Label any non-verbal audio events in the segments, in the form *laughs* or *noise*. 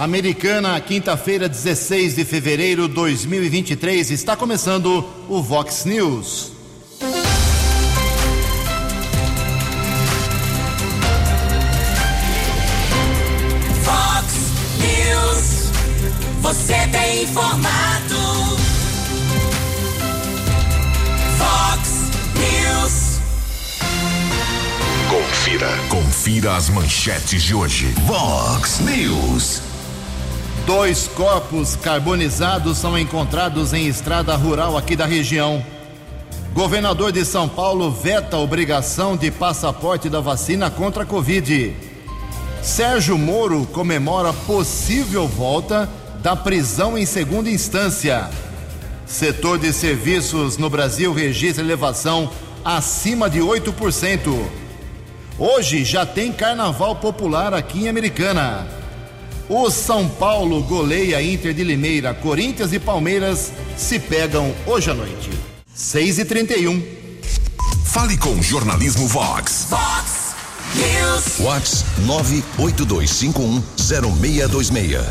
Americana, quinta-feira, 16 de fevereiro de 2023, está começando o Vox News. Vox News, você tem informado. Vox News, Confira. Confira as manchetes de hoje. Vox News. Dois corpos carbonizados são encontrados em estrada rural aqui da região. Governador de São Paulo veta a obrigação de passaporte da vacina contra a Covid. Sérgio Moro comemora possível volta da prisão em segunda instância. Setor de serviços no Brasil registra elevação acima de 8%. Hoje já tem carnaval popular aqui em Americana. O São Paulo goleia Inter de Limeira. Corinthians e Palmeiras se pegam hoje à noite. 6 e 31 Fale com o Jornalismo Vox. Vox News, Whats 982510626.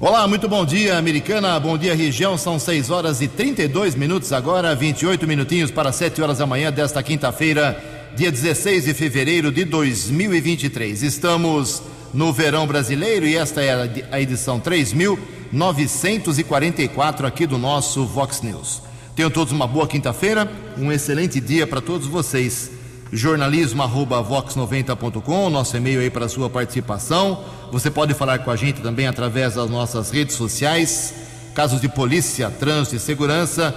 Olá, muito bom dia, Americana. Bom dia, região. São 6 horas e 32 minutos agora, 28 minutinhos para 7 horas da manhã desta quinta-feira, dia 16 de fevereiro de 2023. Estamos no verão brasileiro e esta é a edição 3944 aqui do nosso Vox News. Tenham todos uma boa quinta-feira, um excelente dia para todos vocês. jornalismo@vox90.com, nosso e-mail aí para sua participação. Você pode falar com a gente também através das nossas redes sociais. Casos de polícia, trânsito e segurança,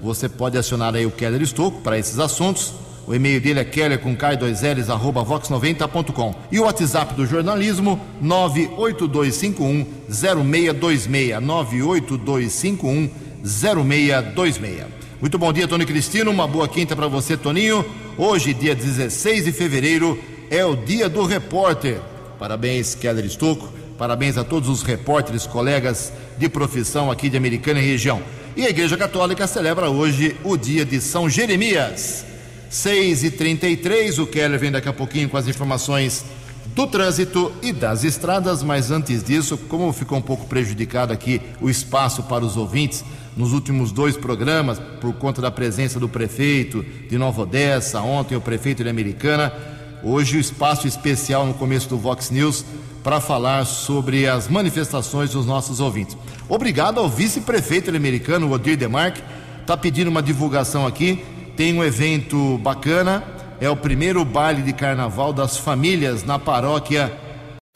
você pode acionar aí o Keller Estocco para esses assuntos. O e-mail dele é keller com k2ls arroba vox90.com. E o WhatsApp do jornalismo 982510626 982510626. Muito bom dia, Tony Cristino. Uma boa quinta para você, Toninho. Hoje, dia 16 de fevereiro, é o dia do repórter. Parabéns, Keller Estocco. Parabéns a todos os repórteres, colegas de profissão aqui de Americana e região. E a Igreja Católica celebra hoje o dia de São Jeremias. 6 e 33 o Keller vem daqui a pouquinho com as informações do trânsito e das estradas, mas antes disso, como ficou um pouco prejudicado aqui o espaço para os ouvintes nos últimos dois programas, por conta da presença do prefeito de Nova Odessa, ontem o prefeito de Americana, hoje o espaço especial no começo do Vox News para falar sobre as manifestações dos nossos ouvintes. Obrigado ao vice-prefeito americano, Odir Demarque, está pedindo uma divulgação aqui. Tem um evento bacana, é o primeiro baile de carnaval das famílias na paróquia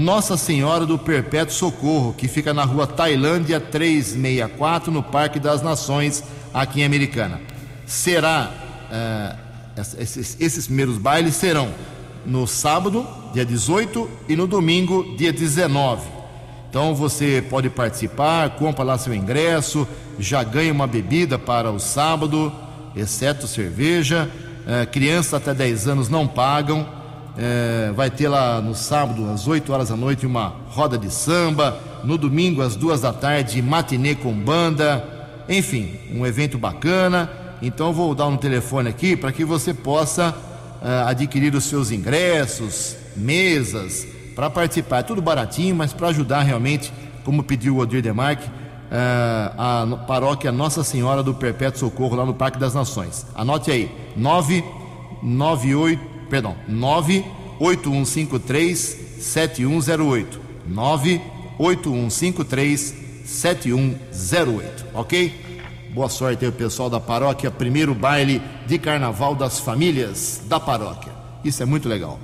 Nossa Senhora do Perpétuo Socorro, que fica na rua Tailândia 364, no Parque das Nações, aqui em Americana. Será, eh, esses, esses primeiros bailes serão no sábado, dia 18, e no domingo, dia 19. Então você pode participar, compra lá seu ingresso, já ganha uma bebida para o sábado, exceto cerveja. Eh, crianças até 10 anos não pagam. Eh, vai ter lá no sábado, às 8 horas da noite, uma roda de samba. No domingo, às 2 da tarde, matinê com banda. Enfim, um evento bacana. Então vou dar um telefone aqui para que você possa eh, adquirir os seus ingressos, mesas, para participar. É tudo baratinho, mas para ajudar realmente, como pediu o Odir Demarque, a no- paróquia Nossa Senhora do Perpétuo Socorro, lá no Parque das Nações. Anote aí, 998, perdão, 98153 7108. 98153 7108, ok? Boa sorte aí, pessoal da paróquia. Primeiro baile de carnaval das famílias da paróquia. Isso é muito legal.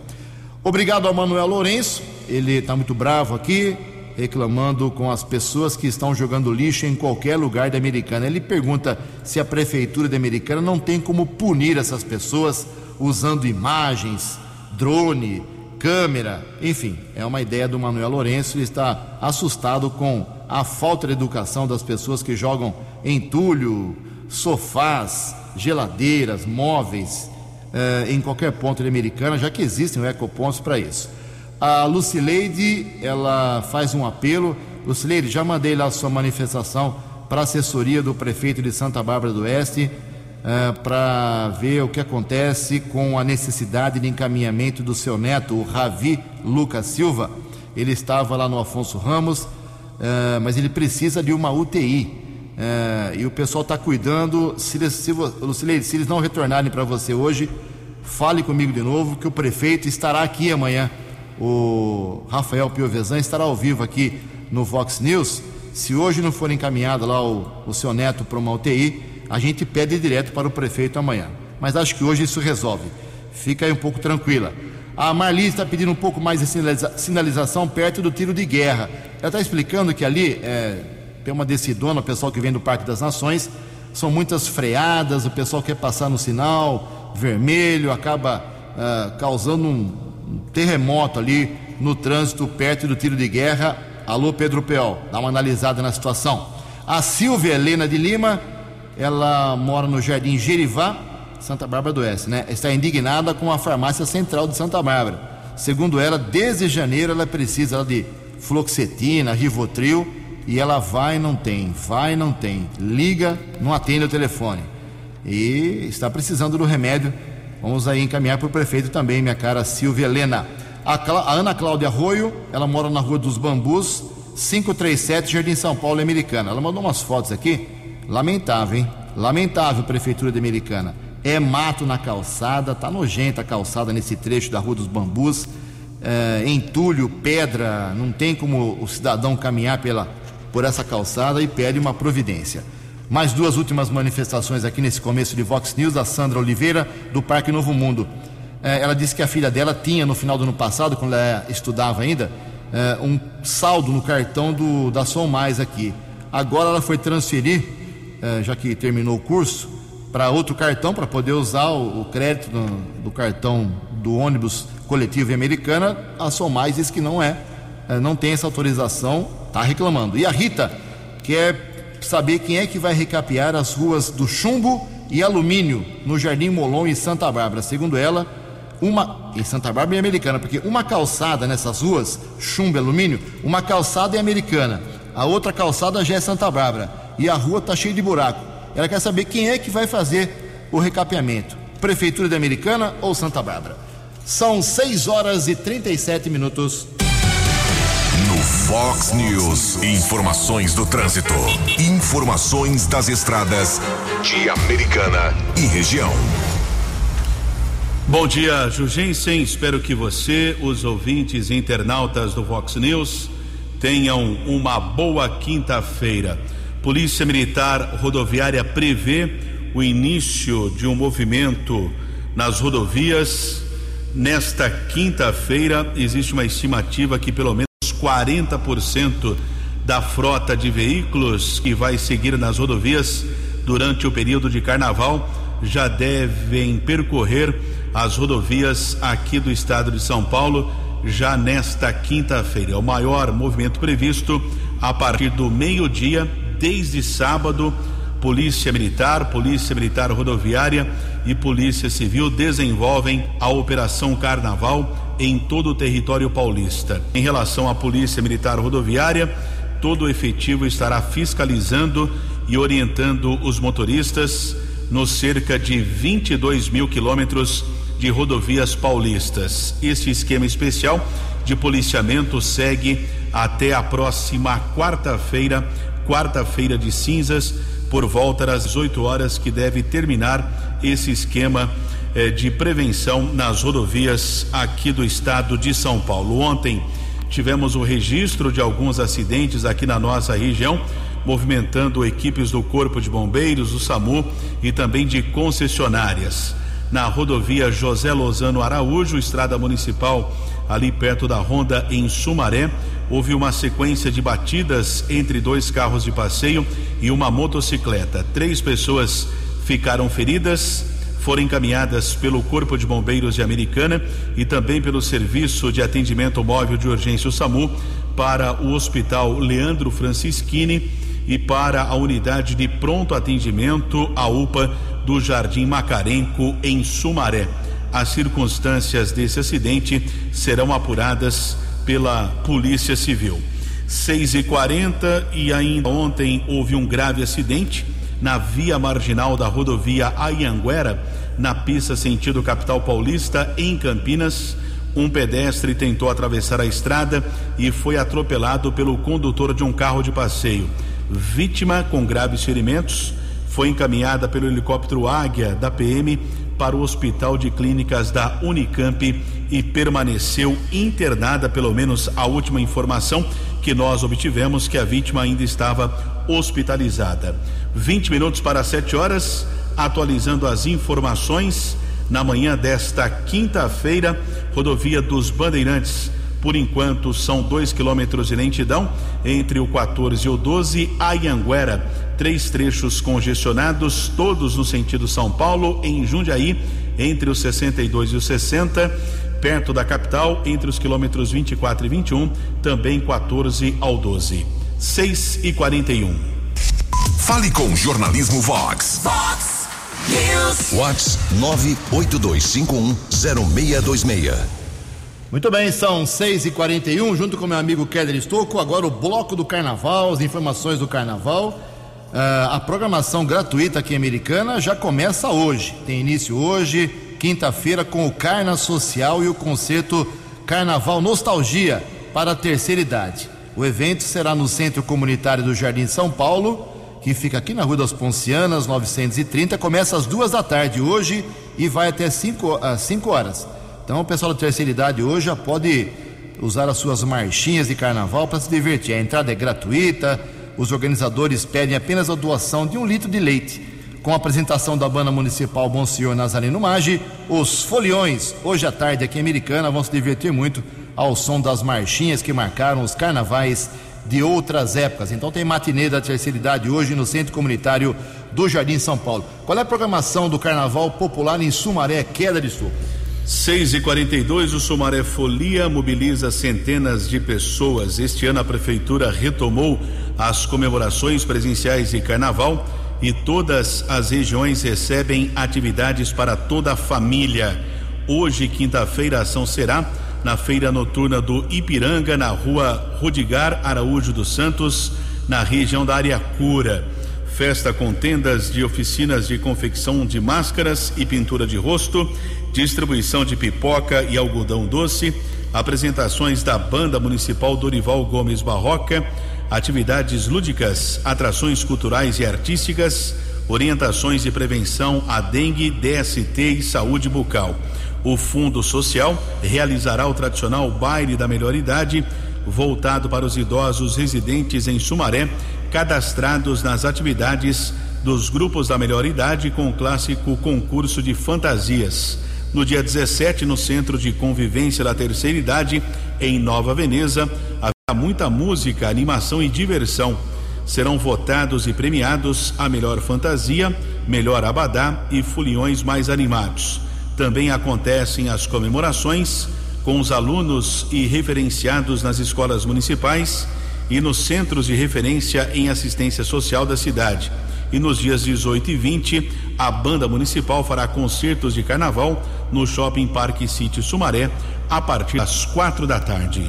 Obrigado ao Manuel Lourenço. Ele está muito bravo aqui, reclamando com as pessoas que estão jogando lixo em qualquer lugar da Americana. Ele pergunta se a prefeitura da Americana não tem como punir essas pessoas usando imagens, drone, câmera, enfim, é uma ideia do Manuel Lourenço. Ele está assustado com a falta de educação das pessoas que jogam entulho, sofás, geladeiras, móveis eh, em qualquer ponto da Americana, já que existem ecopontos para isso. A Lucileide, ela faz um apelo. Lucileide, já mandei lá a sua manifestação para a assessoria do prefeito de Santa Bárbara do Oeste para ver o que acontece com a necessidade de encaminhamento do seu neto, o Ravi Lucas Silva, Ele estava lá no Afonso Ramos, eh, mas ele precisa de uma UTI. Eh, e o pessoal está cuidando. Se eles, se, Lucilei, se eles não retornarem para você hoje, fale comigo de novo, que o prefeito estará aqui amanhã. O Rafael Piovesan estará ao vivo aqui no Vox News. Se hoje não for encaminhado lá o, o seu neto para uma UTI, a gente pede direto para o prefeito amanhã. Mas acho que hoje isso resolve. Fica aí um pouco tranquila. A Marli está pedindo um pouco mais de sinaliza sinalização perto do tiro de guerra. Ela está explicando que ali é, tem uma decidona, o pessoal que vem do Parque das Nações, são muitas freadas, o pessoal quer passar no sinal vermelho, acaba uh, causando um, um terremoto ali no trânsito perto do tiro de guerra. Alô, Pedro Peol, dá uma analisada na situação. A Silvia Helena de Lima, ela mora no Jardim Gerivá, Santa Bárbara do Oeste, né? Está indignada com a farmácia central de Santa Bárbara. Segundo ela, desde janeiro ela precisa de fluoxetina, rivotril e ela vai não tem, vai não tem, liga, não atende o telefone e está precisando do remédio. Vamos aí encaminhar para o prefeito também, minha cara Silvia Helena. A, a, Ana Cláudia Arroio, ela mora na Rua dos Bambus, 537, Jardim São Paulo, Americana. Ela mandou umas fotos aqui, lamentável, hein? Lamentável, Prefeitura de Americana é mato na calçada, tá nojenta a calçada nesse trecho da Rua dos Bambus, é, entulho, pedra, não tem como o cidadão caminhar pela, por essa calçada e pede uma providência. Mais duas últimas manifestações aqui nesse começo de Vox News, da Sandra Oliveira, do Parque Novo Mundo. É, ela disse que a filha dela tinha, no final do ano passado, quando ela estudava ainda, é, um saldo no cartão do, da Som Mais aqui. Agora ela foi transferir, é, já que terminou o curso, para outro cartão, para poder usar o, crédito do, cartão do ônibus coletivo americana, a Somais diz que não é, é não tem essa autorização, está reclamando. E a Rita quer saber quem é que vai recapear as ruas do Chumbo e Alumínio no Jardim Molon e Santa Bárbara. Segundo ela, uma em Santa Bárbara e Americana, porque uma calçada nessas ruas, Chumbo e Alumínio, uma calçada é Americana, a outra calçada já é Santa Bárbara e a rua está cheia de buraco. Ela quer saber quem é que vai fazer o recapeamento: Prefeitura de Americana ou Santa Bárbara. São 6 horas e 37 minutos. Fox News, informações do trânsito, informações das estradas de Americana e região. Bom dia, Jugensen. Espero que você, os ouvintes e internautas do Fox News, tenham uma boa quinta-feira. Polícia Militar Rodoviária prevê o início de um movimento nas rodovias. Nesta quinta-feira, existe uma estimativa que pelo menos 40% da frota de veículos que vai seguir nas rodovias durante o período de carnaval já devem percorrer as rodovias aqui do estado de São Paulo já nesta quinta-feira. É o maior movimento previsto a partir do meio-dia desde sábado, Polícia Militar, Polícia Militar Rodoviária e Polícia Civil desenvolvem a Operação Carnaval em todo o território paulista. Em relação à Polícia Militar Rodoviária, todo o efetivo estará fiscalizando e orientando os motoristas nos cerca de 22 mil quilômetros de rodovias paulistas. Este esquema especial de policiamento segue até a próxima quarta-feira, quarta-feira de cinzas, por volta das 8 horas, que deve terminar esse esquema eh, de prevenção nas rodovias aqui do estado de São Paulo. Ontem tivemos o registro de alguns acidentes aqui na nossa região, movimentando equipes do Corpo de Bombeiros, do SAMU e também de concessionárias. Na rodovia José Lozano Araújo, estrada municipal ali perto da Ronda em Sumaré, houve uma sequência de batidas entre dois carros de passeio e uma motocicleta. Três pessoas ficaram feridas, foram encaminhadas pelo Corpo de Bombeiros de Americana e também pelo Serviço de Atendimento Móvel de Urgência o SAMU para o Hospital Leandro Francischini e para a unidade de pronto atendimento, a UPA do Jardim Macarenco, em Sumaré. As circunstâncias desse acidente serão apuradas pela Polícia Civil. 6 e 40 e ainda ontem houve um grave acidente na via marginal da rodovia Ayanguera, na pista sentido capital paulista, em Campinas. um pedestre tentou atravessar a estrada e foi atropelado pelo condutor de um carro de passeio. Vítima com graves ferimentos foi encaminhada pelo helicóptero Águia da PM para o Hospital de Clínicas da Unicamp e permaneceu internada, pelo menos a última informação que nós obtivemos que a vítima ainda estava hospitalizada. 20 minutos para 7 horas, atualizando as informações na manhã desta quinta-feira, rodovia dos Bandeirantes. Por enquanto, são dois quilômetros de lentidão entre o 14 e o 12, Ayanguera. Três trechos congestionados, todos no sentido São Paulo, em Jundiaí, entre os 62 e os 60, perto da capital, entre os quilômetros 24 e 21, também 14 ao 12. 6 e 41. Fale com Jornalismo Vox. Vox News. Vox 982510626. Muito bem, são 6 e 41 junto com meu amigo Keller Estocco. Agora o bloco do carnaval, as informações do carnaval. Uh, a programação gratuita aqui em Americana já começa hoje. Tem início hoje, quinta-feira, com o Carna Social e o concerto Carnaval Nostalgia para a terceira idade. O evento será no Centro Comunitário do Jardim São Paulo que fica aqui na Rua das Poncianas, 930. Começa às duas da tarde hoje e vai até 5 às 5 horas. Então o pessoal da terceira idade hoje já pode usar as suas marchinhas de carnaval para se divertir. A entrada é gratuita, os organizadores pedem apenas a doação de um litro de leite. Com a apresentação da banda municipal Bom Senhor Nazareno Maggi, os foliões, hoje à tarde aqui em Americana, vão se divertir muito ao som das marchinhas que marcaram os carnavais de outras épocas. Então tem matinê da terceira idade hoje no Centro Comunitário do Jardim São Paulo. Qual é a programação do Carnaval Popular em Sumaré, queda de sul? 6 e 42 o Sumaré Folia mobiliza centenas de pessoas. Este ano a prefeitura retomou as comemorações presenciais de carnaval e todas as regiões recebem atividades para toda a família. Hoje, quinta-feira, a ação será na feira noturna do Ipiranga, na rua Rudigar Araújo dos Santos, na região da área cura. Festa com tendas de oficinas de confecção de máscaras e pintura de rosto, distribuição de pipoca e algodão doce, apresentações da Banda Municipal Dorival Gomes Barroca, atividades lúdicas, atrações culturais e artísticas, orientações de prevenção a dengue, DST e saúde bucal. O Fundo Social realizará o tradicional baile da melhor idade, voltado para os idosos residentes em Sumaré, cadastrados nas atividades dos grupos da melhor idade com o clássico concurso de fantasias. No dia 17, no Centro de Convivência da Terceira Idade, em Nova Veneza, haverá muita música, animação e diversão. Serão votados e premiados a melhor fantasia, melhor abadá e foliões mais animados. Também acontecem as comemorações com os alunos e referenciados nas escolas municipais e nos centros de referência em assistência social da cidade. E nos dias 18 e 20, a banda municipal fará concertos de carnaval no Shopping Parque City Sumaré a partir das quatro da tarde.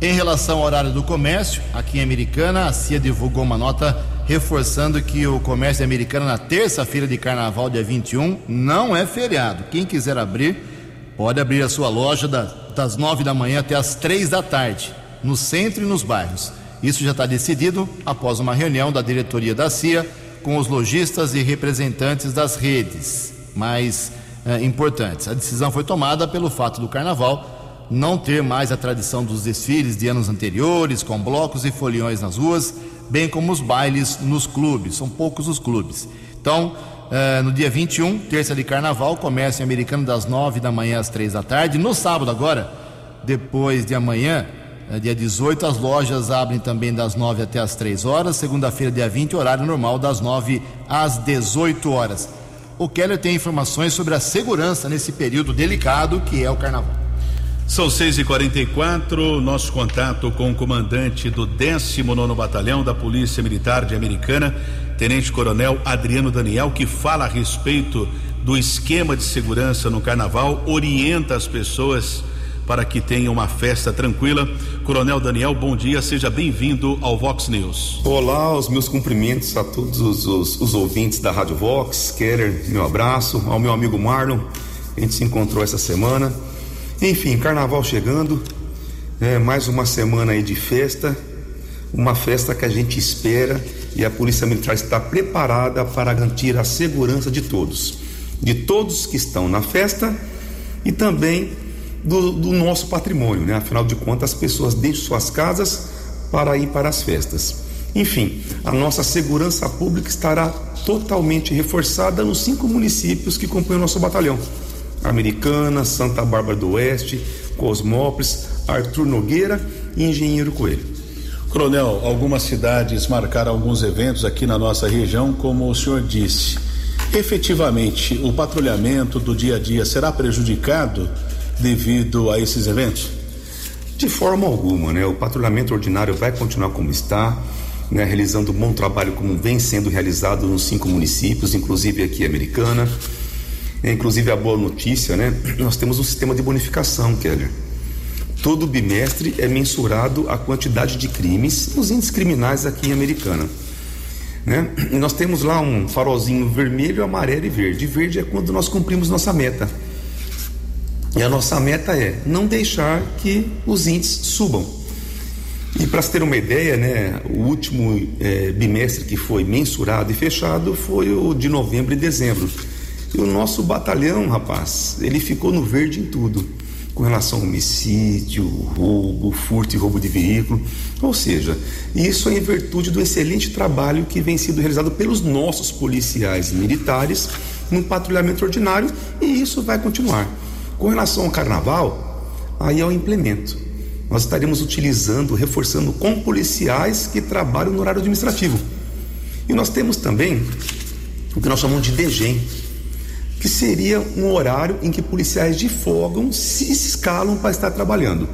Em relação ao horário do comércio, aqui em Americana, a CIA divulgou uma nota reforçando que o comércio americano na terça-feira de carnaval, dia 21, não é feriado. Quem quiser abrir, pode abrir a sua loja das nove da manhã até as três da tarde, no centro e nos bairros. Isso já está decidido após uma reunião da diretoria da CIA com os lojistas e representantes das redes mais eh, importantes. A decisão foi tomada pelo fato do carnaval não ter mais a tradição dos desfiles de anos anteriores, com blocos e foliões nas ruas, bem como os bailes nos clubes. São poucos os clubes. Então, eh, no dia 21, terça de carnaval, comércio americano das 9 da manhã às 3 da tarde. No sábado, agora, depois de amanhã, eh, dia 18, as lojas abrem também das 9 até as 3 horas. Segunda-feira, dia 20, horário normal das 9 às 18 horas. O Keller tem informações sobre a segurança nesse período delicado que é o carnaval. São 6 e 44 nosso contato com o comandante do 19 Batalhão da Polícia Militar de Americana, Tenente Coronel Adriano Daniel, que fala a respeito do esquema de segurança no carnaval, orienta as pessoas para que tenham uma festa tranquila. Coronel Daniel, bom dia, seja bem-vindo ao Vox News. Olá, os meus cumprimentos a todos os, os, os ouvintes da Rádio Vox, Keller, meu abraço, ao meu amigo Marlon, a gente se encontrou essa semana Enfim, carnaval chegando, é, mais uma semana aí de festa, uma festa que a gente espera e a Polícia Militar está preparada para garantir a segurança de todos, de todos que estão na festa e também do, do nosso patrimônio, né? Afinal de contas, as pessoas deixam suas casas para ir para as festas. Enfim, a nossa segurança pública estará totalmente reforçada nos cinco municípios que compõem o nosso batalhão: Americana, Santa Bárbara do Oeste, Cosmópolis, Arthur Nogueira e Engenheiro Coelho. Coronel, algumas cidades marcaram alguns eventos aqui na nossa região, como o senhor disse. Efetivamente, o patrulhamento do dia a dia será prejudicado devido a esses eventos? De forma alguma, né? O patrulhamento ordinário vai continuar como está né, realizando um bom trabalho como vem sendo realizado nos cinco municípios, inclusive aqui Americana. É, inclusive a boa notícia, né? Nós temos um sistema de bonificação, Keller. Todo bimestre é mensurado a quantidade de crimes, os índices criminais aqui em Americana. Né? E nós temos lá um farolzinho vermelho, amarelo e verde. Verde é quando nós cumprimos nossa meta. E a nossa meta é não deixar que os índices subam. E para se ter uma ideia, né, o último é, bimestre que foi mensurado e fechado foi o de novembro e dezembro. E o nosso batalhão, rapaz, ele ficou no verde em tudo, com relação ao homicídio, roubo, furto e roubo de veículo. Ou seja, isso é em virtude do excelente trabalho que vem sendo realizado pelos nossos policiais militares no patrulhamento ordinário e isso vai continuar. Com relação ao carnaval, aí é o implemento nós estaremos utilizando, reforçando com policiais que trabalham no horário administrativo. E nós temos também o que nós chamamos de DGEM, que seria um horário em que policiais de folga se escalam para estar trabalhando.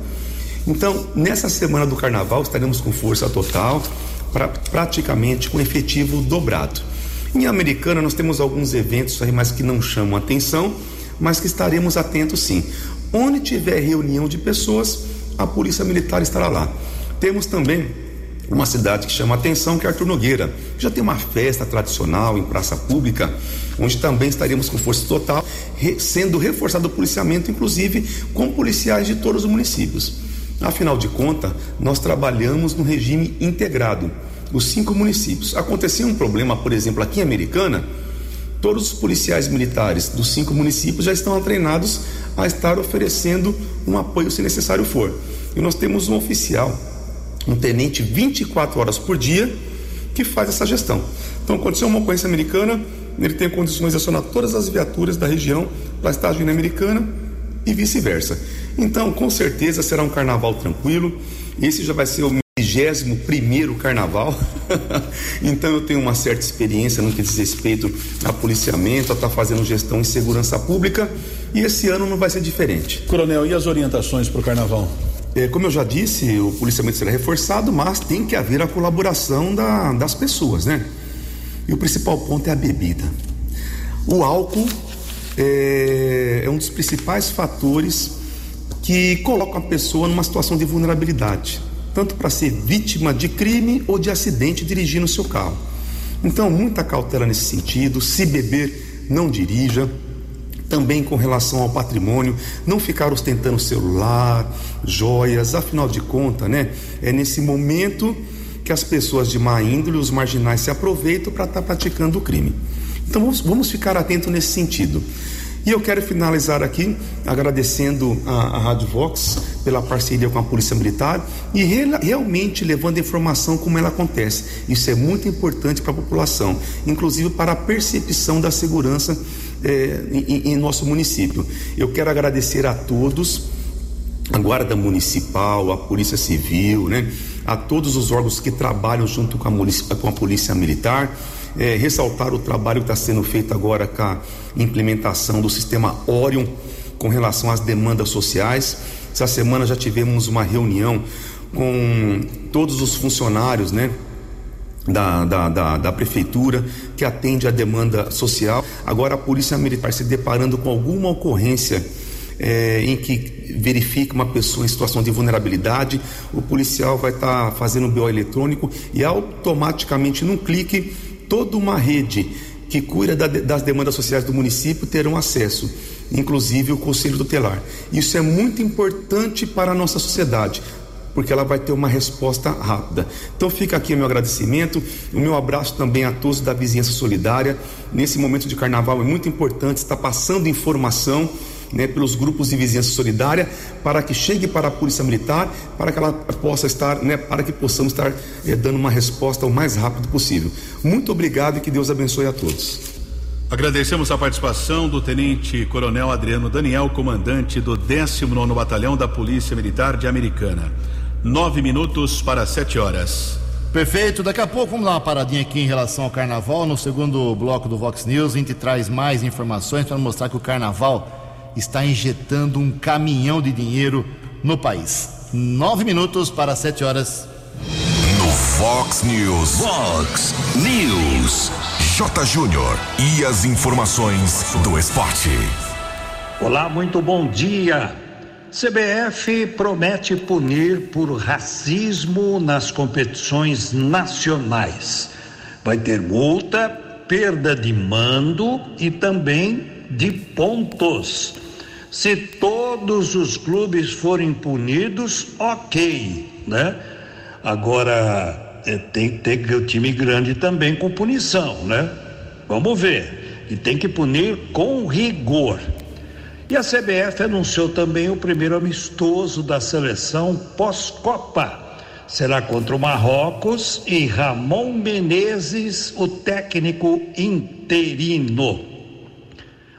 Então, nessa semana do carnaval, estaremos com força total, pra, praticamente com efetivo dobrado. Em Americana, nós temos alguns eventos aí, mas que não chamam atenção, mas que estaremos atentos sim. Onde tiver reunião de pessoas, a Polícia Militar estará lá. Temos também uma cidade que chama atenção, que é Arthur Nogueira. Já tem uma festa tradicional em praça pública, onde também estaremos com força total, sendo reforçado o policiamento, inclusive com policiais de todos os municípios. Afinal de contas, nós trabalhamos no regime integrado, os cinco municípios. Aconteceu um problema, por exemplo, aqui em Americana, todos os policiais militares dos cinco municípios já estão treinados a estar oferecendo um apoio se necessário for. E nós temos um oficial, um tenente 24 horas por dia, que faz essa gestão. Então, aconteceu uma ocorrência americana, ele tem condições de acionar todas as viaturas da região para estar agindo americana e vice-versa. Então, com certeza será um carnaval tranquilo. Esse já vai ser o 21 primeiro carnaval. *laughs* então eu tenho uma certa experiência no que diz respeito a policiamento, a estar tá fazendo gestão em segurança pública e esse ano não vai ser diferente. Coronel, e as orientações para o carnaval? É, como eu já disse, o policiamento será reforçado, mas tem que haver a colaboração da, das pessoas, né? E o principal ponto é a bebida. O álcool é, é um dos principais fatores que colocam a pessoa numa situação de vulnerabilidade tanto para ser vítima de crime ou de acidente dirigindo o seu carro. Então, muita cautela nesse sentido. Se beber, não dirija. Também com relação ao patrimônio, não ficar ostentando celular, joias, afinal de contas, né? É nesse momento que as pessoas de má índole, os marginais, se aproveitam para estar tá praticando o crime. Então vamos, vamos ficar atentos nesse sentido. E eu quero finalizar aqui agradecendo a, a Rádio Vox pela parceria com a Polícia Militar e re, realmente levando a informação como ela acontece. Isso é muito importante para a população, inclusive para a percepção da segurança é, em, em nosso município. Eu quero agradecer a todos a Guarda Municipal, a Polícia Civil, né? a todos os órgãos que trabalham junto com a, com a Polícia Militar é, ressaltar o trabalho que está sendo feito agora com a implementação do sistema Orion com relação às demandas sociais. Essa semana já tivemos uma reunião com todos os funcionários, né? Da, da, da, da, prefeitura que atende a demanda social. Agora a polícia militar se deparando com alguma ocorrência é, em que verifica uma pessoa em situação de vulnerabilidade, o policial vai estar tá fazendo o BO eletrônico e automaticamente num clique toda uma rede que cuida da, das demandas sociais do município terão acesso. inclusive o Conselho Tutelar. Isso é muito importante para a nossa sociedade porque ela vai ter uma resposta rápida. Então fica aqui o meu agradecimento, o meu abraço também a todos da vizinhança solidária. Nesse momento de carnaval é muito importante estar passando informação né, pelos grupos de vizinhança solidária para que chegue para a Polícia Militar, para que ela possa estar, né, para que possamos estar eh, dando uma resposta o mais rápido possível. Muito obrigado e que Deus abençoe a todos. Agradecemos a participação do Tenente Coronel Adriano Daniel, comandante do 19 Batalhão da Polícia Militar de Americana. Nove minutos para sete horas. Perfeito, daqui a pouco vamos dar uma paradinha aqui em relação ao carnaval. No segundo bloco do Vox News, a gente traz mais informações para mostrar que o carnaval está injetando um caminhão de dinheiro no país. Nove minutos para sete horas. No Fox News. Fox News. J. Júnior e as informações do esporte. Olá, muito bom dia. CBF promete punir por racismo nas competições nacionais. Vai ter multa, perda de mando e também de pontos. Se todos os clubes forem punidos, ok, né? Agora é, tem que ter o time grande também com punição, né? Vamos ver. E tem que punir com rigor. E a CBF anunciou também o primeiro amistoso da seleção pós-Copa. Será contra o Marrocos e Ramon Menezes, o técnico interino.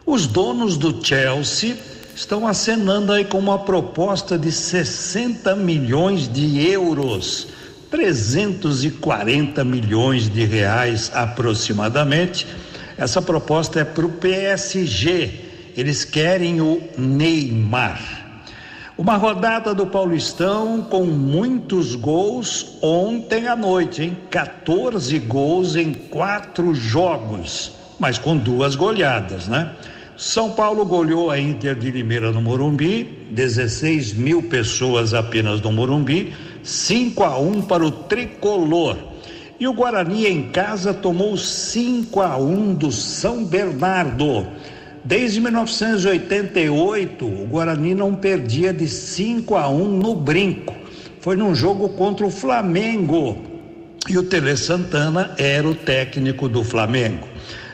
Os donos do Chelsea estão acenando aí com uma proposta de 60 milhões de euros 340 milhões de reais aproximadamente. Essa proposta é para o PSG. Eles querem o Neymar. Uma rodada do Paulistão com muitos gols ontem à noite, hein? 14 gols em quatro jogos, mas com duas goleadas, né? São Paulo goleou a Inter de Limeira no Morumbi, 16 mil pessoas apenas no Morumbi 5 a 1 para o tricolor. E o Guarani em casa tomou 5 a 1 do São Bernardo. Desde 1988, o Guarani não perdia de 5 a 1 no brinco. Foi num jogo contra o Flamengo. E o Tele Santana era o técnico do Flamengo.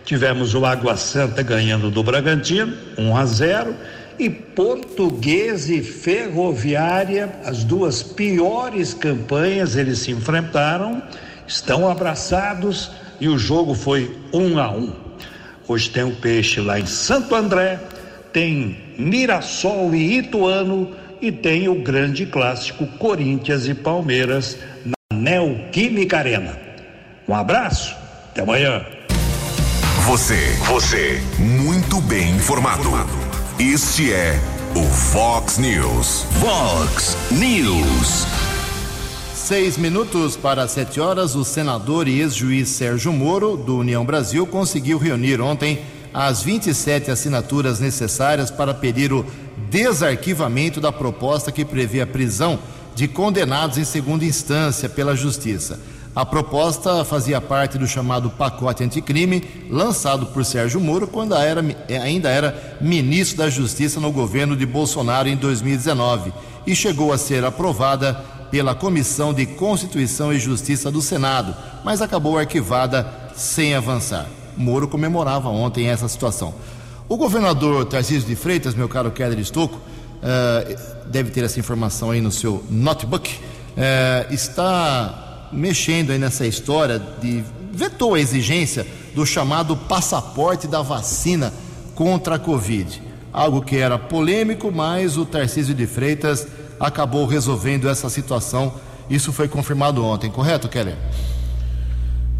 Tivemos o Água Santa ganhando do Bragantino, 1 a 0 e Português e Ferroviária, as duas piores campanhas, eles se enfrentaram, estão abraçados e o jogo foi um a um. Hoje tem o peixe lá em Santo André, tem Mirassol e Ituano e tem o grande clássico Corinthians e Palmeiras na Neoquímica Arena. Um abraço, até amanhã. Você, você, muito bem informado. Este é o Fox News. Fox News. Seis minutos para sete horas, o senador e ex-juiz Sérgio Moro, do União Brasil, conseguiu reunir ontem as 27 assinaturas necessárias para pedir o desarquivamento da proposta que prevê a prisão de condenados em segunda instância pela Justiça. A proposta fazia parte do chamado pacote anticrime, lançado por Sérgio Moro quando era, ainda era ministro da Justiça no governo de Bolsonaro em 2019 e chegou a ser aprovada pela Comissão de Constituição e Justiça do Senado, mas acabou arquivada sem avançar. Moro comemorava ontem essa situação. O governador Tarcísio de Freitas, meu caro Keller Estocco, uh, deve ter essa informação aí no seu notebook, uh, está mexendo aí nessa história de vetou a exigência do chamado passaporte da vacina contra a Covid. Algo que era polêmico, mas o Tarcísio de Freitas acabou resolvendo essa situação. Isso foi confirmado ontem, correto, Keller?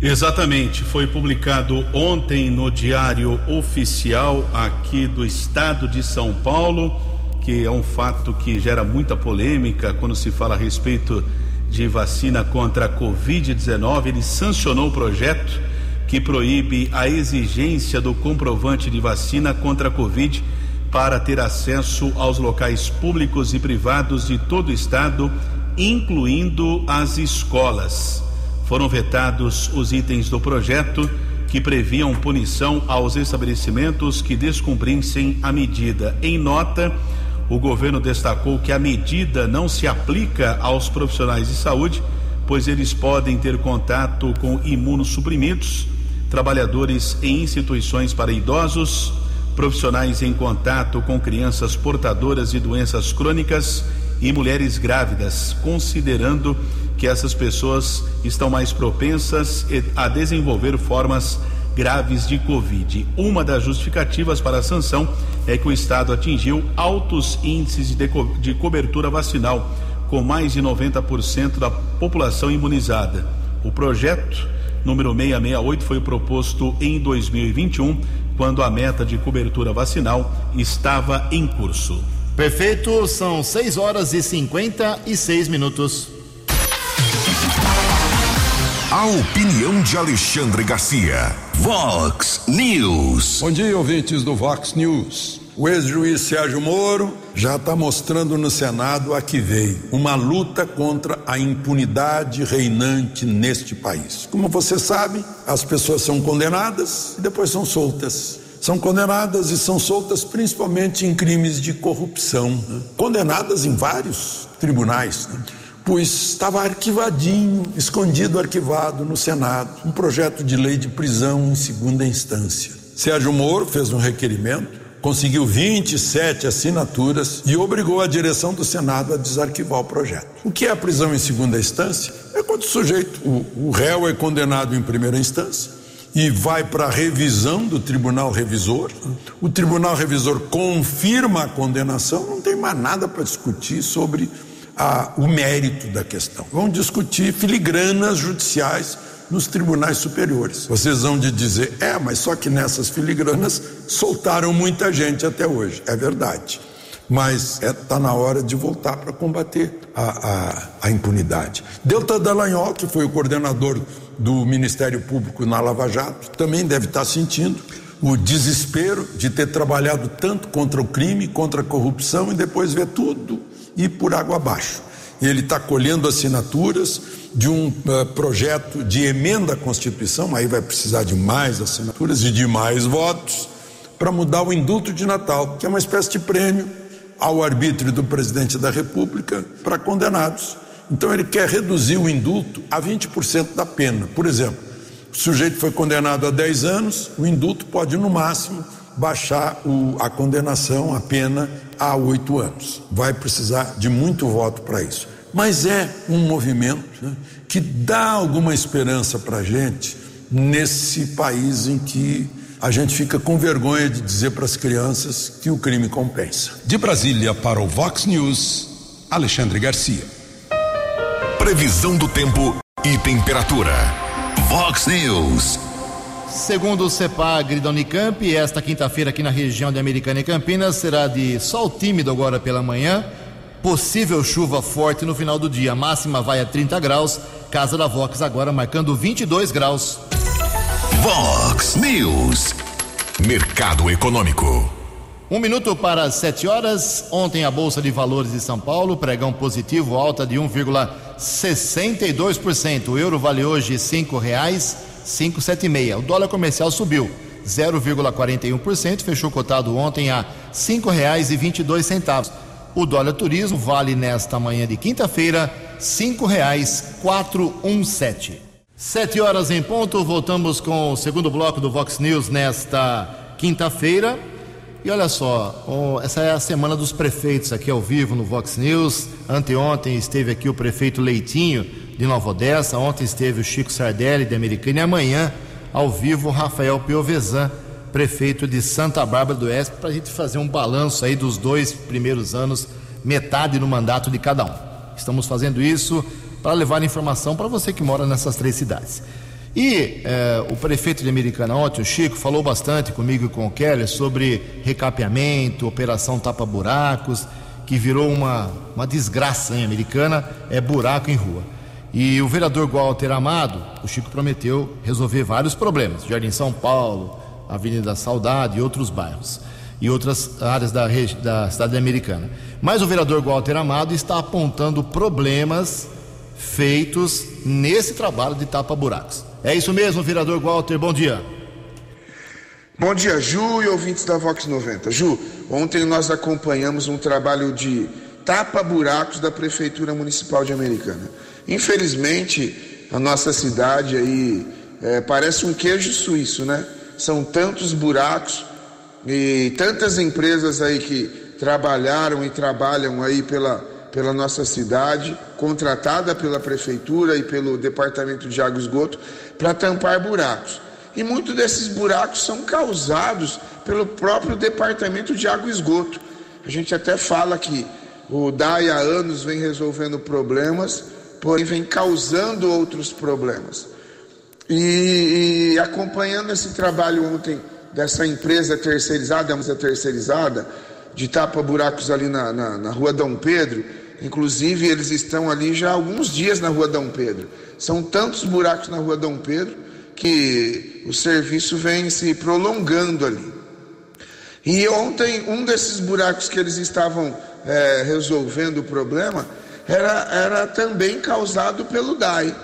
Exatamente, foi publicado ontem no Diário Oficial aqui do Estado de São Paulo, que é um fato que gera muita polêmica quando se fala a respeito de vacina contra a Covid-19, ele sancionou o projeto que proíbe a exigência do comprovante de vacina contra a Covid para ter acesso aos locais públicos e privados de todo o estado, incluindo as escolas. Foram vetados os itens do projeto que previam punição aos estabelecimentos que descumprissem a medida. Em nota, o governo destacou que a medida não se aplica aos profissionais de saúde, pois eles podem ter contato com imunossuprimidos, trabalhadores em instituições para idosos, profissionais em contato com crianças portadoras de doenças crônicas e mulheres grávidas, considerando que essas pessoas estão mais propensas a desenvolver formas graves de Covid. Uma das justificativas para a sanção é que o Estado atingiu altos índices de, co de cobertura vacinal, com mais de 90% da população imunizada. O projeto número 668 foi proposto em 2021, quando a meta de cobertura vacinal estava em curso. Perfeito, são 6 horas e 56 minutos. A opinião de Alexandre Garcia. Vox News. Bom dia, ouvintes do Vox News. O ex-juiz Sérgio Moro já está mostrando no Senado a que veio uma luta contra a impunidade reinante neste país. Como você sabe, as pessoas são condenadas e depois são soltas. São condenadas e são soltas principalmente em crimes de corrupção, né? condenadas em vários tribunais. Né? pois estava arquivadinho, escondido, arquivado no Senado, um projeto de lei de prisão em segunda instância. Sérgio Moro fez um requerimento, conseguiu 27 assinaturas e obrigou a direção do Senado a desarquivar o projeto. O que é a prisão em segunda instância? É quando o sujeito, o, o réu é condenado em primeira instância e vai para a revisão do tribunal revisor. O tribunal revisor confirma a condenação, não tem mais nada para discutir sobre a, o mérito da questão. Vão discutir filigranas judiciais nos tribunais superiores. Vocês vão de dizer, é, mas só que nessas filigranas soltaram muita gente até hoje. É verdade. Mas está é, tá na hora de voltar para combater a, a, a, impunidade. Delta Dallagnol, que foi o coordenador do Ministério Público na Lava Jato, também deve estar tá sentindo o desespero de ter trabalhado tanto contra o crime, contra a corrupção e depois ver tudo ir por água abaixo. Ele está colhendo assinaturas de um uh, projeto de emenda à Constituição, aí vai precisar de mais assinaturas e de mais votos, para mudar o indulto de Natal, que é uma espécie de prêmio ao arbítrio do presidente da República para condenados. Então ele quer reduzir o indulto a 20% da pena. Por exemplo, o sujeito foi condenado a 10 anos, o indulto pode, no máximo, baixar o, a condenação, a pena, a oito anos. Vai precisar de muito voto para isso. Mas é um movimento né, que dá alguma esperança para a gente nesse país em que a gente fica com vergonha de dizer para as crianças que o crime compensa. De Brasília para o Vox News, Alexandre Garcia. Previsão do tempo e temperatura. Vox News. Segundo o CEPAGRI da Unicamp, esta quinta-feira aqui na região de Americana e Campinas será de sol tímido agora pela manhã, possível chuva forte no final do dia. Máxima vai a 30 graus, Casa da Vox agora marcando 22 graus. Vox News. Mercado Econômico. Um minuto para as 7 horas. Ontem a Bolsa de Valores de São Paulo, pregão positivo, alta de 1,62%. O euro vale hoje cinco reais 576. O dólar comercial subiu 0,41%, fechou cotado ontem a R$ 5,22. O dólar turismo vale nesta manhã de quinta-feira R$ 5,417. Sete horas em ponto, voltamos com o segundo bloco do Vox News nesta quinta-feira. E olha só, essa é a semana dos prefeitos aqui ao vivo no Vox News. Anteontem esteve aqui o prefeito Leitinho de Nova Odessa, ontem esteve o Chico Sardelli de Americana e amanhã, ao vivo, Rafael Piovesan, prefeito de Santa Bárbara do Oeste, para a gente fazer um balanço aí dos dois primeiros anos, metade no mandato de cada um. Estamos fazendo isso para levar informação para você que mora nessas três cidades. E eh, o prefeito de Americana ontem, o Chico, falou bastante comigo e com o Keller sobre recapeamento, operação tapa-buracos, que virou uma, uma desgraça em Americana, é buraco em rua. E o vereador Walter Amado, o Chico prometeu resolver vários problemas, Jardim São Paulo, Avenida Saudade e outros bairros e outras áreas da, da cidade americana. Mas o vereador Walter Amado está apontando problemas feitos nesse trabalho de tapa-buracos. É isso mesmo, vereador Walter, bom dia. Bom dia, Ju e ouvintes da Vox 90. Ju, ontem nós acompanhamos um trabalho de tapa-buracos da Prefeitura Municipal de Americana. Infelizmente, a nossa cidade aí é, parece um queijo suíço, né? São tantos buracos e tantas empresas aí que trabalharam e trabalham aí pela, pela nossa cidade, contratada pela Prefeitura e pelo Departamento de Água e Esgoto, para tampar buracos. E muitos desses buracos são causados pelo próprio Departamento de Água e Esgoto. A gente até fala que o DAI há anos vem resolvendo problemas, porém vem causando outros problemas. E, e acompanhando esse trabalho ontem dessa empresa terceirizada, empresa terceirizada, de tapa-buracos ali na, na, na rua Dom Pedro, inclusive eles estão ali já há alguns dias na rua Dom Pedro. São tantos buracos na rua Dom Pedro que o serviço vem se prolongando ali. E ontem, um desses buracos que eles estavam é, resolvendo o problema era, era também causado pelo DAI.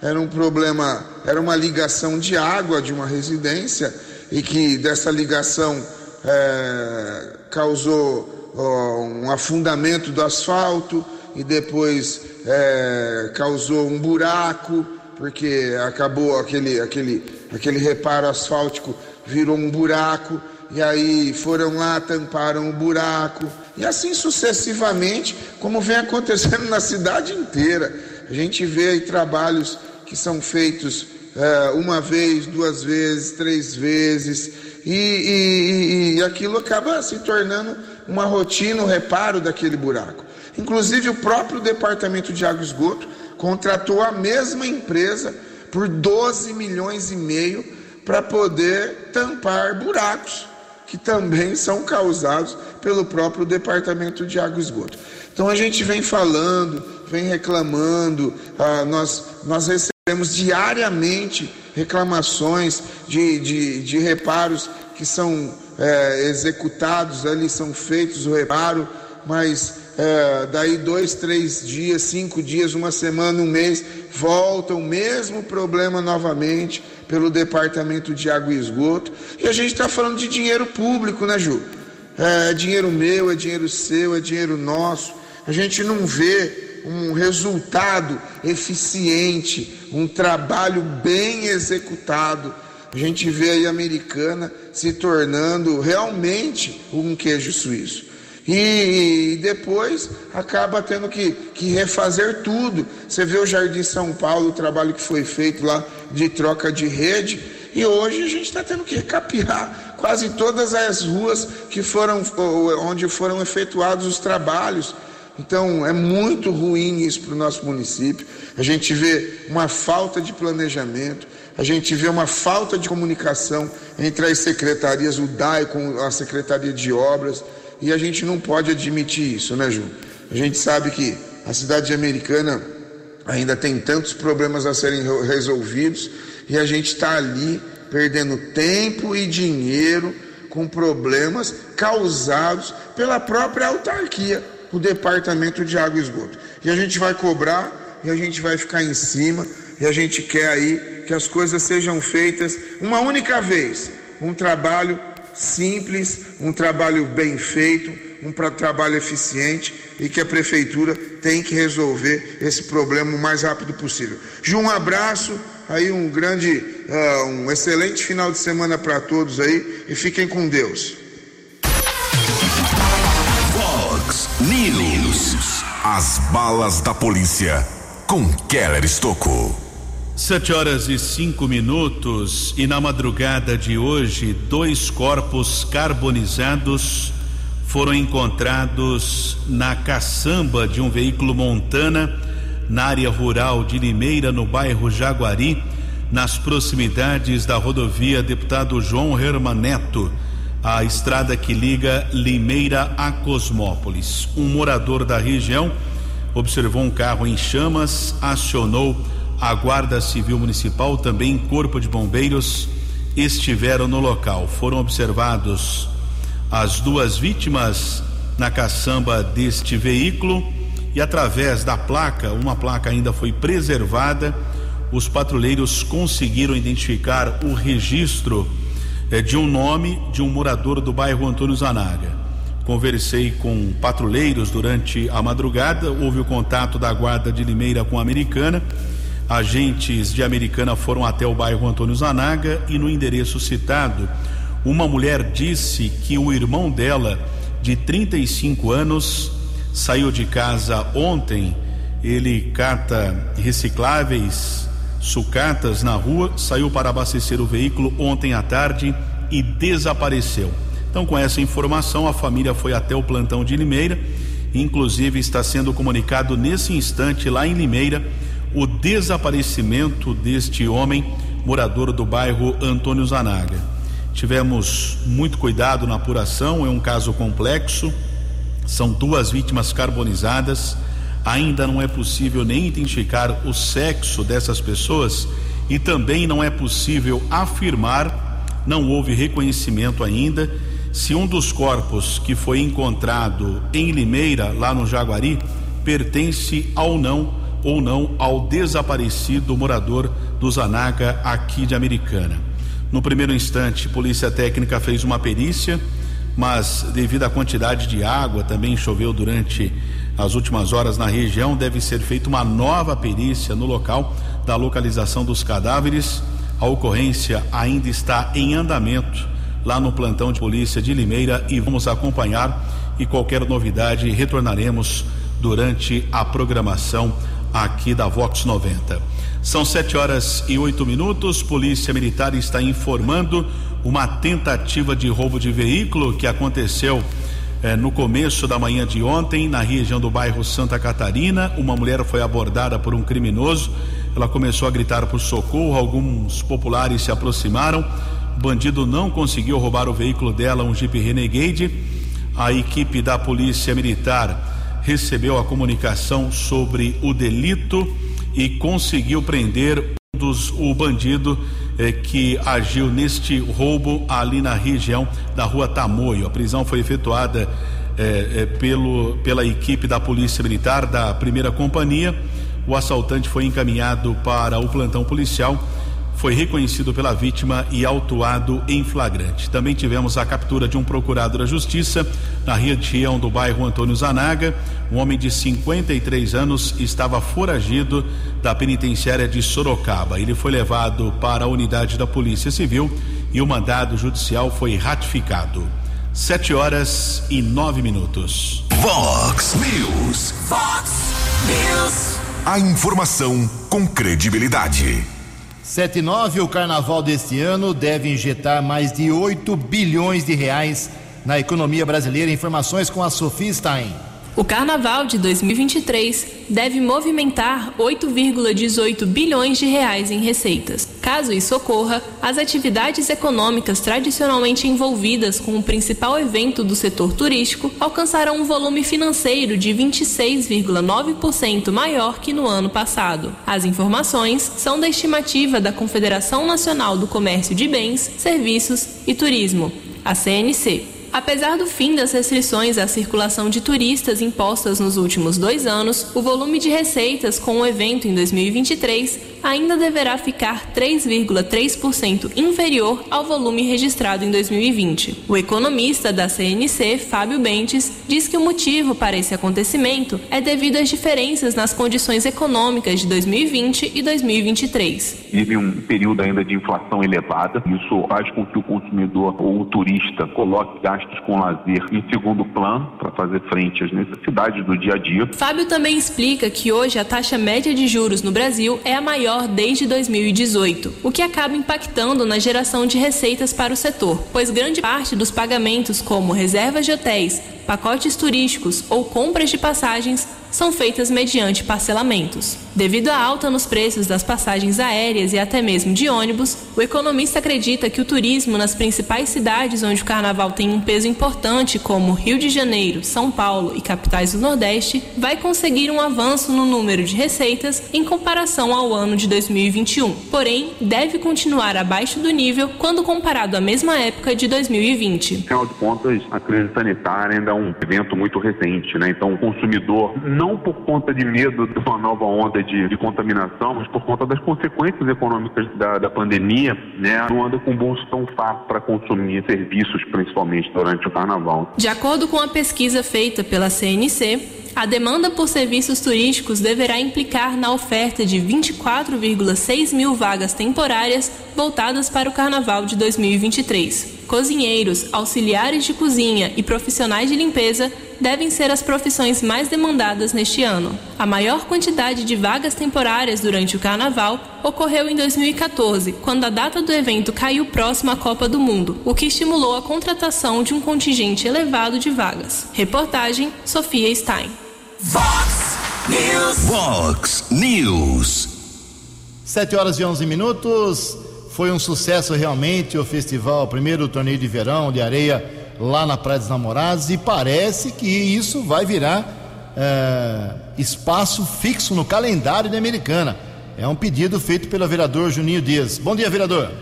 Era um problema, era uma ligação de água de uma residência e que dessa ligação é, causou ó, um afundamento do asfalto e depois é, causou um buraco porque acabou aquele, aquele, aquele reparo asfáltico, virou um buraco, e aí foram lá, tamparam o buraco, e assim sucessivamente, como vem acontecendo na cidade inteira. A gente vê aí trabalhos que são feitos é, uma vez, duas vezes, três vezes, e, e, e aquilo acaba se tornando uma rotina, o um reparo daquele buraco. Inclusive o próprio Departamento de Água e Esgoto contratou a mesma empresa por 12 milhões e meio para poder tampar buracos que também são causados pelo próprio Departamento de Água e Esgoto. Então a gente vem falando, vem reclamando, ah, nós, nós recebemos diariamente reclamações de, de, de reparos que são é, executados, ali são feitos o reparo, mas é, daí dois, três dias, cinco dias, uma semana, um mês, volta o mesmo problema novamente pelo Departamento de Água e Esgoto. E a gente está falando de dinheiro público, né, Ju? É dinheiro meu, é dinheiro seu, é dinheiro nosso. A gente não vê um resultado eficiente, um trabalho bem executado. A gente vê aí a americana se tornando realmente um queijo suíço. E depois acaba tendo que, que refazer tudo. Você vê o Jardim São Paulo, o trabalho que foi feito lá de troca de rede, e hoje a gente está tendo que recapear quase todas as ruas que foram onde foram efetuados os trabalhos. Então é muito ruim isso para o nosso município. A gente vê uma falta de planejamento, a gente vê uma falta de comunicação entre as secretarias, o DAI com a Secretaria de Obras e a gente não pode admitir isso, né, Ju? A gente sabe que a cidade americana ainda tem tantos problemas a serem resolvidos e a gente está ali perdendo tempo e dinheiro com problemas causados pela própria autarquia, o Departamento de Água e Esgoto. E a gente vai cobrar e a gente vai ficar em cima e a gente quer aí que as coisas sejam feitas uma única vez, um trabalho simples, um trabalho bem feito, um trabalho eficiente e que a prefeitura tem que resolver esse problema o mais rápido possível. Ju, um abraço, aí um grande, uh, um excelente final de semana para todos aí e fiquem com Deus. Fox News. As balas da polícia com Keller Estocou. Sete horas e cinco minutos e na madrugada de hoje, dois corpos carbonizados foram encontrados na caçamba de um veículo Montana na área rural de Limeira, no bairro Jaguari, nas proximidades da rodovia Deputado João Herman Neto, a estrada que liga Limeira a Cosmópolis. Um morador da região observou um carro em chamas, acionou a Guarda Civil Municipal, também Corpo de Bombeiros, estiveram no local. Foram observados as duas vítimas na caçamba deste veículo e através da placa, uma placa ainda foi preservada, os patrulheiros conseguiram identificar o registro é, de um nome de um morador do bairro Antônio Zanaga. Conversei com patrulheiros durante a madrugada, houve o contato da guarda de Limeira com a americana. Agentes de Americana foram até o bairro Antônio Zanaga e no endereço citado, uma mulher disse que o irmão dela, de 35 anos, saiu de casa ontem. Ele cata recicláveis, sucatas na rua, saiu para abastecer o veículo ontem à tarde e desapareceu. Então, com essa informação, a família foi até o plantão de Limeira. Inclusive, está sendo comunicado nesse instante lá em Limeira o desaparecimento deste homem, morador do bairro Antônio Zanaga. Tivemos muito cuidado na apuração, é um caso complexo. São duas vítimas carbonizadas. Ainda não é possível nem identificar o sexo dessas pessoas e também não é possível afirmar, não houve reconhecimento ainda se um dos corpos que foi encontrado em Limeira, lá no Jaguari, pertence ao não ou não ao desaparecido morador do Zanaga aqui de Americana. No primeiro instante, polícia técnica fez uma perícia, mas devido à quantidade de água, também choveu durante as últimas horas na região, deve ser feita uma nova perícia no local da localização dos cadáveres. A ocorrência ainda está em andamento lá no plantão de polícia de Limeira e vamos acompanhar e qualquer novidade retornaremos durante a programação aqui da Vox 90. São sete horas e oito minutos. Polícia Militar está informando uma tentativa de roubo de veículo que aconteceu eh, no começo da manhã de ontem, na região do bairro Santa Catarina. Uma mulher foi abordada por um criminoso. Ela começou a gritar por socorro. Alguns populares se aproximaram o bandido não conseguiu roubar o veículo dela, um Jeep Renegade. A equipe da Polícia Militar recebeu a comunicação sobre o delito e conseguiu prender dos, o bandido eh, que agiu neste roubo ali na região da rua Tamoio. A prisão foi efetuada eh, eh, pelo, pela equipe da Polícia Militar da primeira companhia. O assaltante foi encaminhado para o plantão policial foi reconhecido pela vítima e autuado em flagrante. Também tivemos a captura de um procurado da Justiça na região do bairro Antônio Zanaga. Um homem de 53 anos estava foragido da penitenciária de Sorocaba. Ele foi levado para a unidade da Polícia Civil e o mandado judicial foi ratificado. Sete horas e nove minutos. Vox News. Vox News. A informação com credibilidade. 79, o carnaval deste ano deve injetar mais de 8 bilhões de reais na economia brasileira. Informações com a Sofia Stein. O carnaval de 2023 deve movimentar 8,18 bilhões de reais em receitas. Caso isso ocorra, as atividades econômicas tradicionalmente envolvidas com o principal evento do setor turístico alcançarão um volume financeiro de 26,9% maior que no ano passado. As informações são da estimativa da Confederação Nacional do Comércio de Bens, Serviços e Turismo, a CNC. Apesar do fim das restrições à circulação de turistas impostas nos últimos dois anos, o volume de receitas com o evento em 2023 ainda deverá ficar 3,3% inferior ao volume registrado em 2020. O economista da CNC, Fábio Bentes, diz que o motivo para esse acontecimento é devido às diferenças nas condições econômicas de 2020 e 2023. Vive um período ainda de inflação elevada, isso faz com que o consumidor ou o turista coloque gastos com lazer em segundo plano para fazer frente às necessidades do dia a dia. Fábio também explica que hoje a taxa média de juros no Brasil é a maior desde 2018, o que acaba impactando na geração de receitas para o setor, pois grande parte dos pagamentos, como reservas de hotéis, pacotes turísticos ou compras de passagens, são feitas mediante parcelamentos. Devido à alta nos preços das passagens aéreas e até mesmo de ônibus, o economista acredita que o turismo nas principais cidades onde o carnaval tem um peso importante, como Rio de Janeiro, São Paulo e capitais do Nordeste, vai conseguir um avanço no número de receitas em comparação ao ano de 2021. Porém, deve continuar abaixo do nível quando comparado à mesma época de 2020. Afinal de contas, a crise sanitária ainda é um evento muito recente, né? Então, o consumidor não por conta de medo de uma nova onda de, de contaminação, mas por conta das consequências econômicas da, da pandemia, né, não anda com bolso tão fácil para consumir serviços, principalmente durante o carnaval. De acordo com a pesquisa feita pela CNC, a demanda por serviços turísticos deverá implicar na oferta de 24,6 mil vagas temporárias voltadas para o Carnaval de 2023. Cozinheiros, auxiliares de cozinha e profissionais de limpeza devem ser as profissões mais demandadas neste ano. A maior quantidade de vagas temporárias durante o Carnaval ocorreu em 2014, quando a data do evento caiu próximo à Copa do Mundo, o que estimulou a contratação de um contingente elevado de vagas. Reportagem Sofia Stein. Vox News. Vox News. 7 horas e 11 minutos. Foi um sucesso realmente o festival, o primeiro torneio de verão de areia lá na Praia dos Namorados e parece que isso vai virar é, espaço fixo no calendário da Americana. É um pedido feito pelo vereador Juninho Dias. Bom dia, vereador.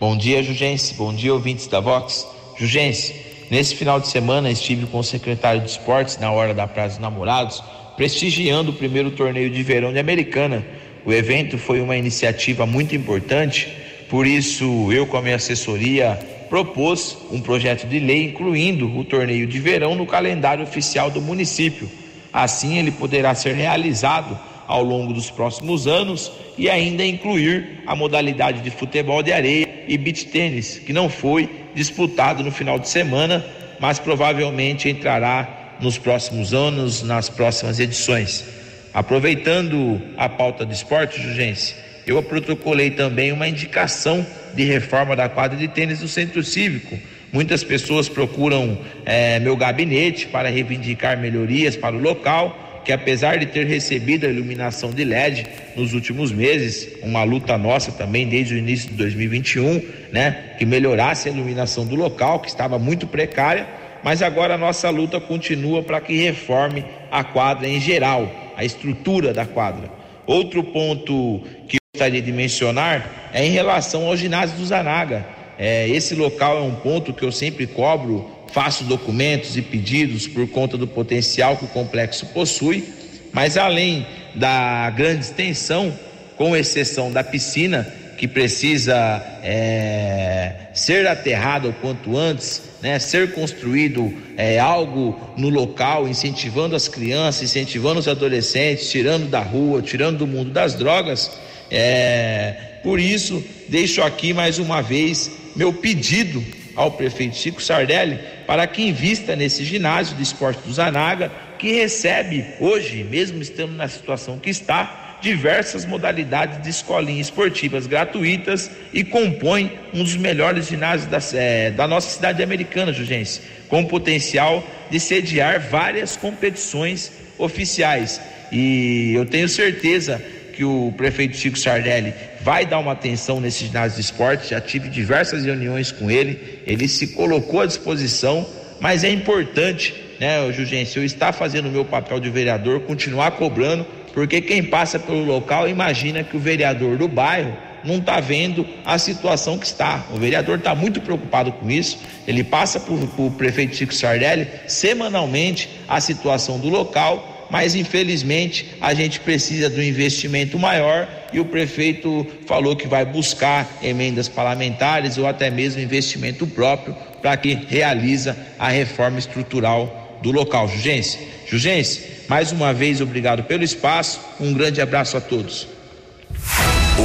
Bom dia, Jugense. Bom dia, ouvintes da Vox. Jugense, nesse final de semana estive com o secretário de Esportes na hora da Praia dos Namorados, prestigiando o primeiro torneio de verão de Americana. O evento foi uma iniciativa muito importante, por isso eu com a minha assessoria propôs um projeto de lei incluindo o torneio de verão no calendário oficial do município. Assim, ele poderá ser realizado ao longo dos próximos anos e ainda incluir a modalidade de futebol de areia e beach tênis, que não foi disputado no final de semana, mas provavelmente entrará nos próximos anos, nas próximas edições. Aproveitando a pauta do esporte, Jugense, eu protocolei também uma indicação de reforma da quadra de tênis do Centro Cívico. Muitas pessoas procuram é, meu gabinete para reivindicar melhorias para o local, que apesar de ter recebido a iluminação de LED nos últimos meses, uma luta nossa também desde o início de 2021, né, que melhorasse a iluminação do local, que estava muito precária, mas agora a nossa luta continua para que reforme a quadra em geral, a estrutura da quadra. Outro ponto que gostaria de mencionar é em relação ao ginásio do Zanaga. É, esse local é um ponto que eu sempre cobro, faço documentos e pedidos por conta do potencial que o complexo possui, mas além da grande extensão, com exceção da piscina, que precisa é, ser aterrado o quanto antes, né, ser construído é, algo no local, incentivando as crianças, incentivando os adolescentes, tirando da rua, tirando do mundo das drogas é, por isso, deixo aqui mais uma vez meu pedido ao prefeito Chico Sardelli para que invista nesse ginásio de esporte do Zanaga, que recebe hoje, mesmo estando na situação que está, diversas modalidades de escolinhas esportivas gratuitas e compõe um dos melhores ginásios da, é, da nossa cidade americana, Jugense, com potencial de sediar várias competições oficiais. E eu tenho certeza que o prefeito Chico Sardelli vai dar uma atenção nesse ginásio de esporte. Já tive diversas reuniões com ele, ele se colocou à disposição, mas é importante, né, Jugense, eu estar fazendo o meu papel de vereador, continuar cobrando, porque quem passa pelo local imagina que o vereador do bairro não está vendo a situação que está. O vereador está muito preocupado com isso. Ele passa para o prefeito Chico Sardelli semanalmente a situação do local mas infelizmente a gente precisa do investimento maior e o prefeito falou que vai buscar emendas parlamentares ou até mesmo investimento próprio para que realiza a reforma estrutural do local. Jugense, Jugense, mais uma vez obrigado pelo espaço, um grande abraço a todos.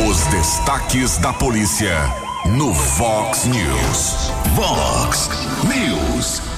Os destaques da polícia no Fox News. Fox News.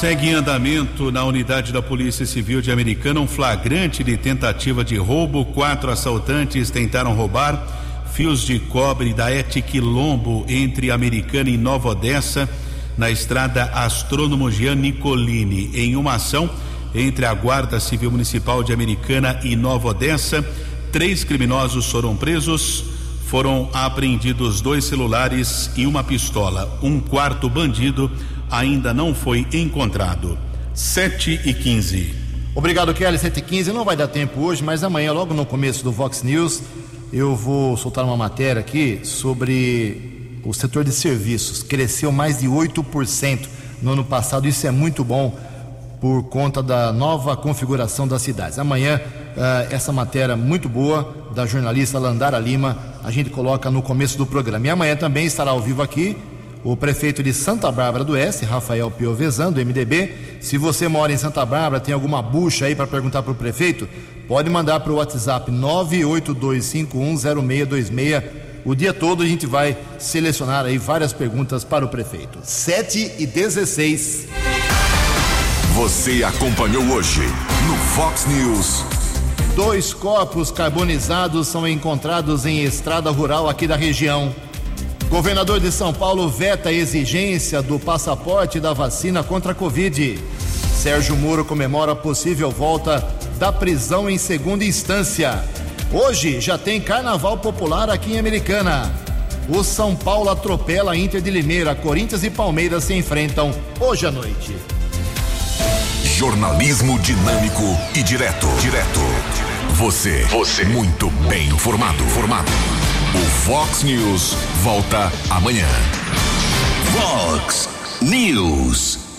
Segue em andamento na unidade da Polícia Civil de Americana um flagrante de tentativa de roubo. Quatro assaltantes tentaram roubar fios de cobre da Etiquilombo entre Americana e Nova Odessa, na estrada Astrônomo Jean Nicolini. Em uma ação entre a Guarda Civil Municipal de Americana e Nova Odessa, três criminosos foram presos. Foram apreendidos dois celulares e uma pistola. Um quarto bandido ainda não foi encontrado. 7 e 15. Obrigado, Kelly. 7 e 15. Não vai dar tempo hoje, mas amanhã, logo no começo do Vox News, eu vou soltar uma matéria aqui sobre o setor de serviços. Cresceu mais de 8% no ano passado. Isso é muito bom. por conta da nova configuração das cidades. Amanhã, uh, essa matéria muito boa da jornalista Landara Lima, a gente coloca no começo do programa. E amanhã também estará ao vivo aqui o prefeito de Santa Bárbara do Oeste, Rafael Piovesan, do MDB. Se você mora em Santa Bárbara, tem alguma bucha aí para perguntar para o prefeito, pode mandar para o WhatsApp 982510626. O dia todo a gente vai selecionar aí várias perguntas para o prefeito. 7 e 16. Você acompanhou hoje no Fox News. Dois corpos carbonizados são encontrados em estrada rural aqui da região. Governador de São Paulo veta a exigência do passaporte da vacina contra a Covid. Sérgio Moro comemora a possível volta da prisão em segunda instância. Hoje já tem carnaval popular aqui em Americana. O São Paulo atropela a Inter de Limeira. Corinthians e Palmeiras se enfrentam hoje à noite. Jornalismo dinâmico e direto. Direto. Você. Você. Muito bem informado. Formado. O Fox News volta amanhã. Fox News.